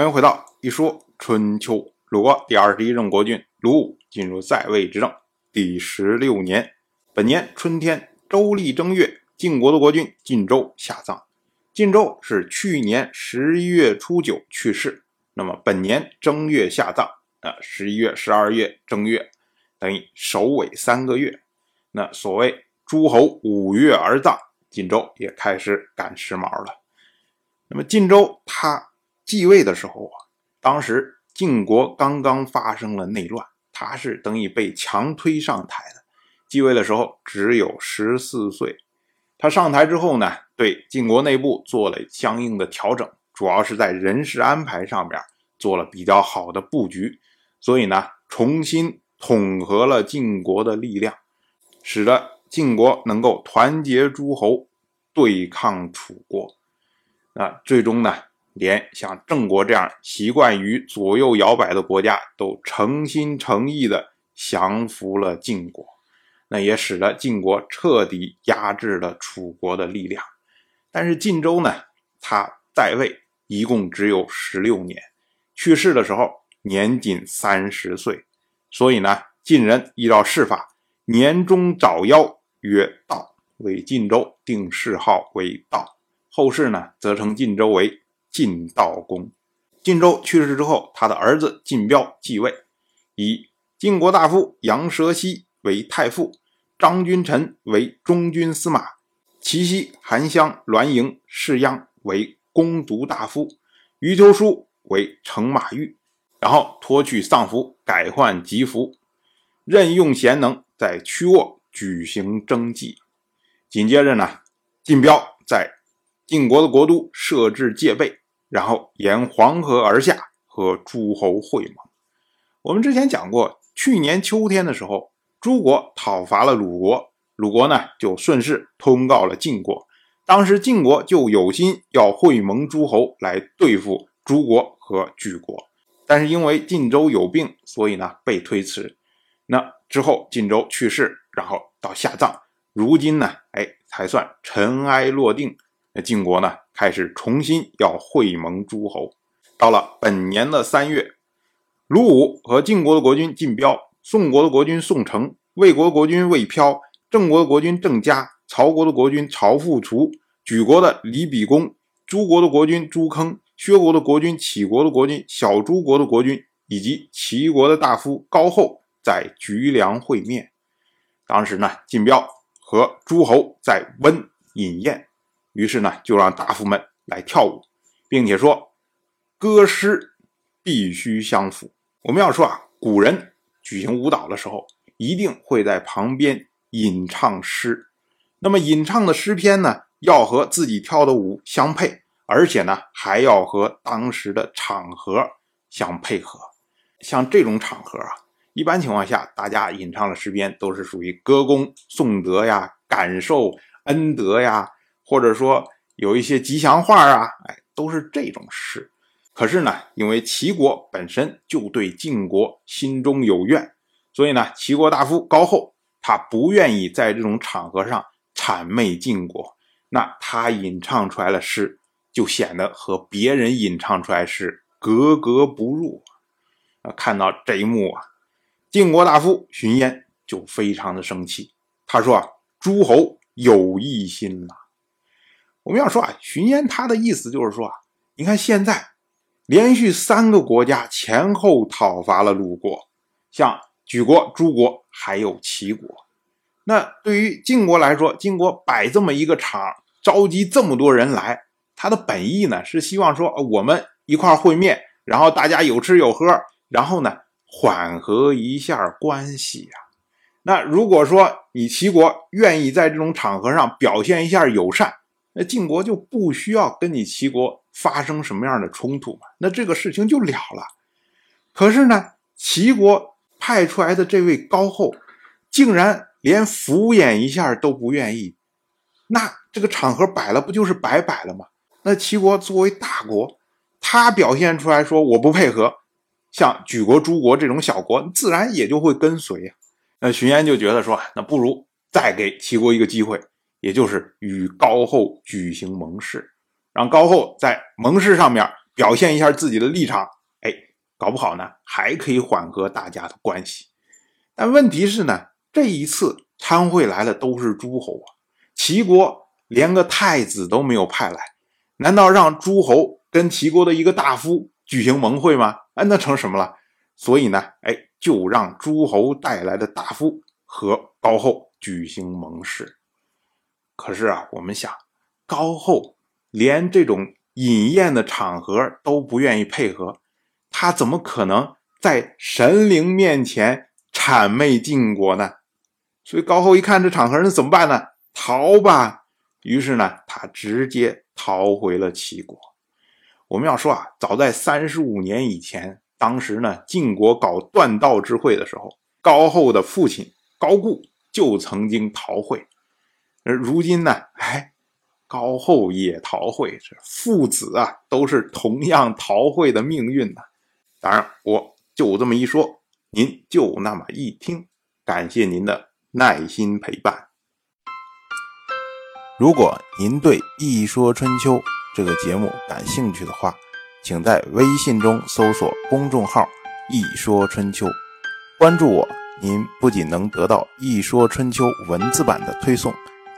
欢迎回到一说春秋。鲁国第二十一任国君鲁武进入在位执政第十六年，本年春天，周历正月，晋国的国君晋州下葬。晋州是去年十一月初九去世，那么本年正月下葬啊，十一月、十二月、正月，等于首尾三个月。那所谓诸侯五月而葬，晋州也开始赶时髦了。那么晋州他继位的时候啊，当时。晋国刚刚发生了内乱，他是等于被强推上台的。继位的时候只有十四岁。他上台之后呢，对晋国内部做了相应的调整，主要是在人事安排上面做了比较好的布局。所以呢，重新统合了晋国的力量，使得晋国能够团结诸侯对抗楚国。啊，最终呢。连像郑国这样习惯于左右摇摆的国家，都诚心诚意地降服了晋国，那也使得晋国彻底压制了楚国的力量。但是晋州呢，他在位一共只有十六年，去世的时候年仅三十岁，所以呢，晋人依照世法，年终早夭，曰道，为晋州定谥号为道。后世呢，则称晋州为。晋悼公，晋州去世之后，他的儿子晋彪继位，以晋国大夫杨蛇溪为太傅，张君臣为中军司马，齐西、韩襄、栾盈、士鞅为攻读大夫，余秋书为乘马御，然后脱去丧服，改换吉服，任用贤能，在曲沃举行征祭。紧接着呢，晋彪在晋国的国都设置戒备。然后沿黄河而下，和诸侯会盟。我们之前讲过，去年秋天的时候，诸国讨伐了鲁国，鲁国呢就顺势通告了晋国。当时晋国就有心要会盟诸侯来对付诸国和莒国，但是因为晋州有病，所以呢被推迟。那之后晋州去世，然后到下葬，如今呢，哎，才算尘埃落定。晋国呢？开始重新要会盟诸侯。到了本年的三月，鲁武和晋国的国君晋彪、宋国的国君宋城、魏国的国君魏飘、郑国的国君郑嘉、曹国的国君曹复除、莒国的李比公、诸国的国君朱坑、薛国的国君杞国的国君小诸国的国君以及齐国的大夫高后在莒梁会面。当时呢，晋彪和诸侯在温饮宴。于是呢，就让大夫们来跳舞，并且说，歌诗必须相符。我们要说啊，古人举行舞蹈的时候，一定会在旁边吟唱诗。那么吟唱的诗篇呢，要和自己跳的舞相配，而且呢，还要和当时的场合相配合。像这种场合啊，一般情况下，大家吟唱的诗篇都是属于歌功颂德呀，感受恩德呀。或者说有一些吉祥话啊，哎，都是这种诗。可是呢，因为齐国本身就对晋国心中有怨，所以呢，齐国大夫高后他不愿意在这种场合上谄媚晋国，那他吟唱出来的诗就显得和别人吟唱出来是格格不入。啊，看到这一幕啊，晋国大夫荀嫣就非常的生气，他说啊，诸侯有异心了。我们要说啊，荀嫣他的意思就是说啊，你看现在连续三个国家前后讨伐了鲁国，像莒国、诸国还有齐国。那对于晋国来说，晋国摆这么一个场，召集这么多人来，他的本意呢是希望说我们一块会面，然后大家有吃有喝，然后呢缓和一下关系呀。那如果说你齐国愿意在这种场合上表现一下友善，那晋国就不需要跟你齐国发生什么样的冲突嘛？那这个事情就了了。可是呢，齐国派出来的这位高后，竟然连敷衍一下都不愿意。那这个场合摆了，不就是白摆了吗？那齐国作为大国，他表现出来说我不配合，像举国、诸国这种小国，自然也就会跟随呀。那荀嫣就觉得说，那不如再给齐国一个机会。也就是与高后举行盟誓，让高后在盟誓上面表现一下自己的立场，哎，搞不好呢还可以缓和大家的关系。但问题是呢，这一次参会来的都是诸侯啊，齐国连个太子都没有派来，难道让诸侯跟齐国的一个大夫举行盟会吗？哎，那成什么了？所以呢，哎，就让诸侯带来的大夫和高后举行盟誓。可是啊，我们想，高后连这种饮宴的场合都不愿意配合，他怎么可能在神灵面前谄媚晋国呢？所以高后一看这场合，那怎么办呢？逃吧！于是呢，他直接逃回了齐国。我们要说啊，早在三十五年以前，当时呢，晋国搞断道之会的时候，高后的父亲高固就曾经逃会。而如今呢，哎，高后也逃会，这父子啊都是同样逃会的命运呐。当然，我就这么一说，您就那么一听，感谢您的耐心陪伴。如果您对《一说春秋》这个节目感兴趣的话，请在微信中搜索公众号“一说春秋”，关注我，您不仅能得到《一说春秋》文字版的推送。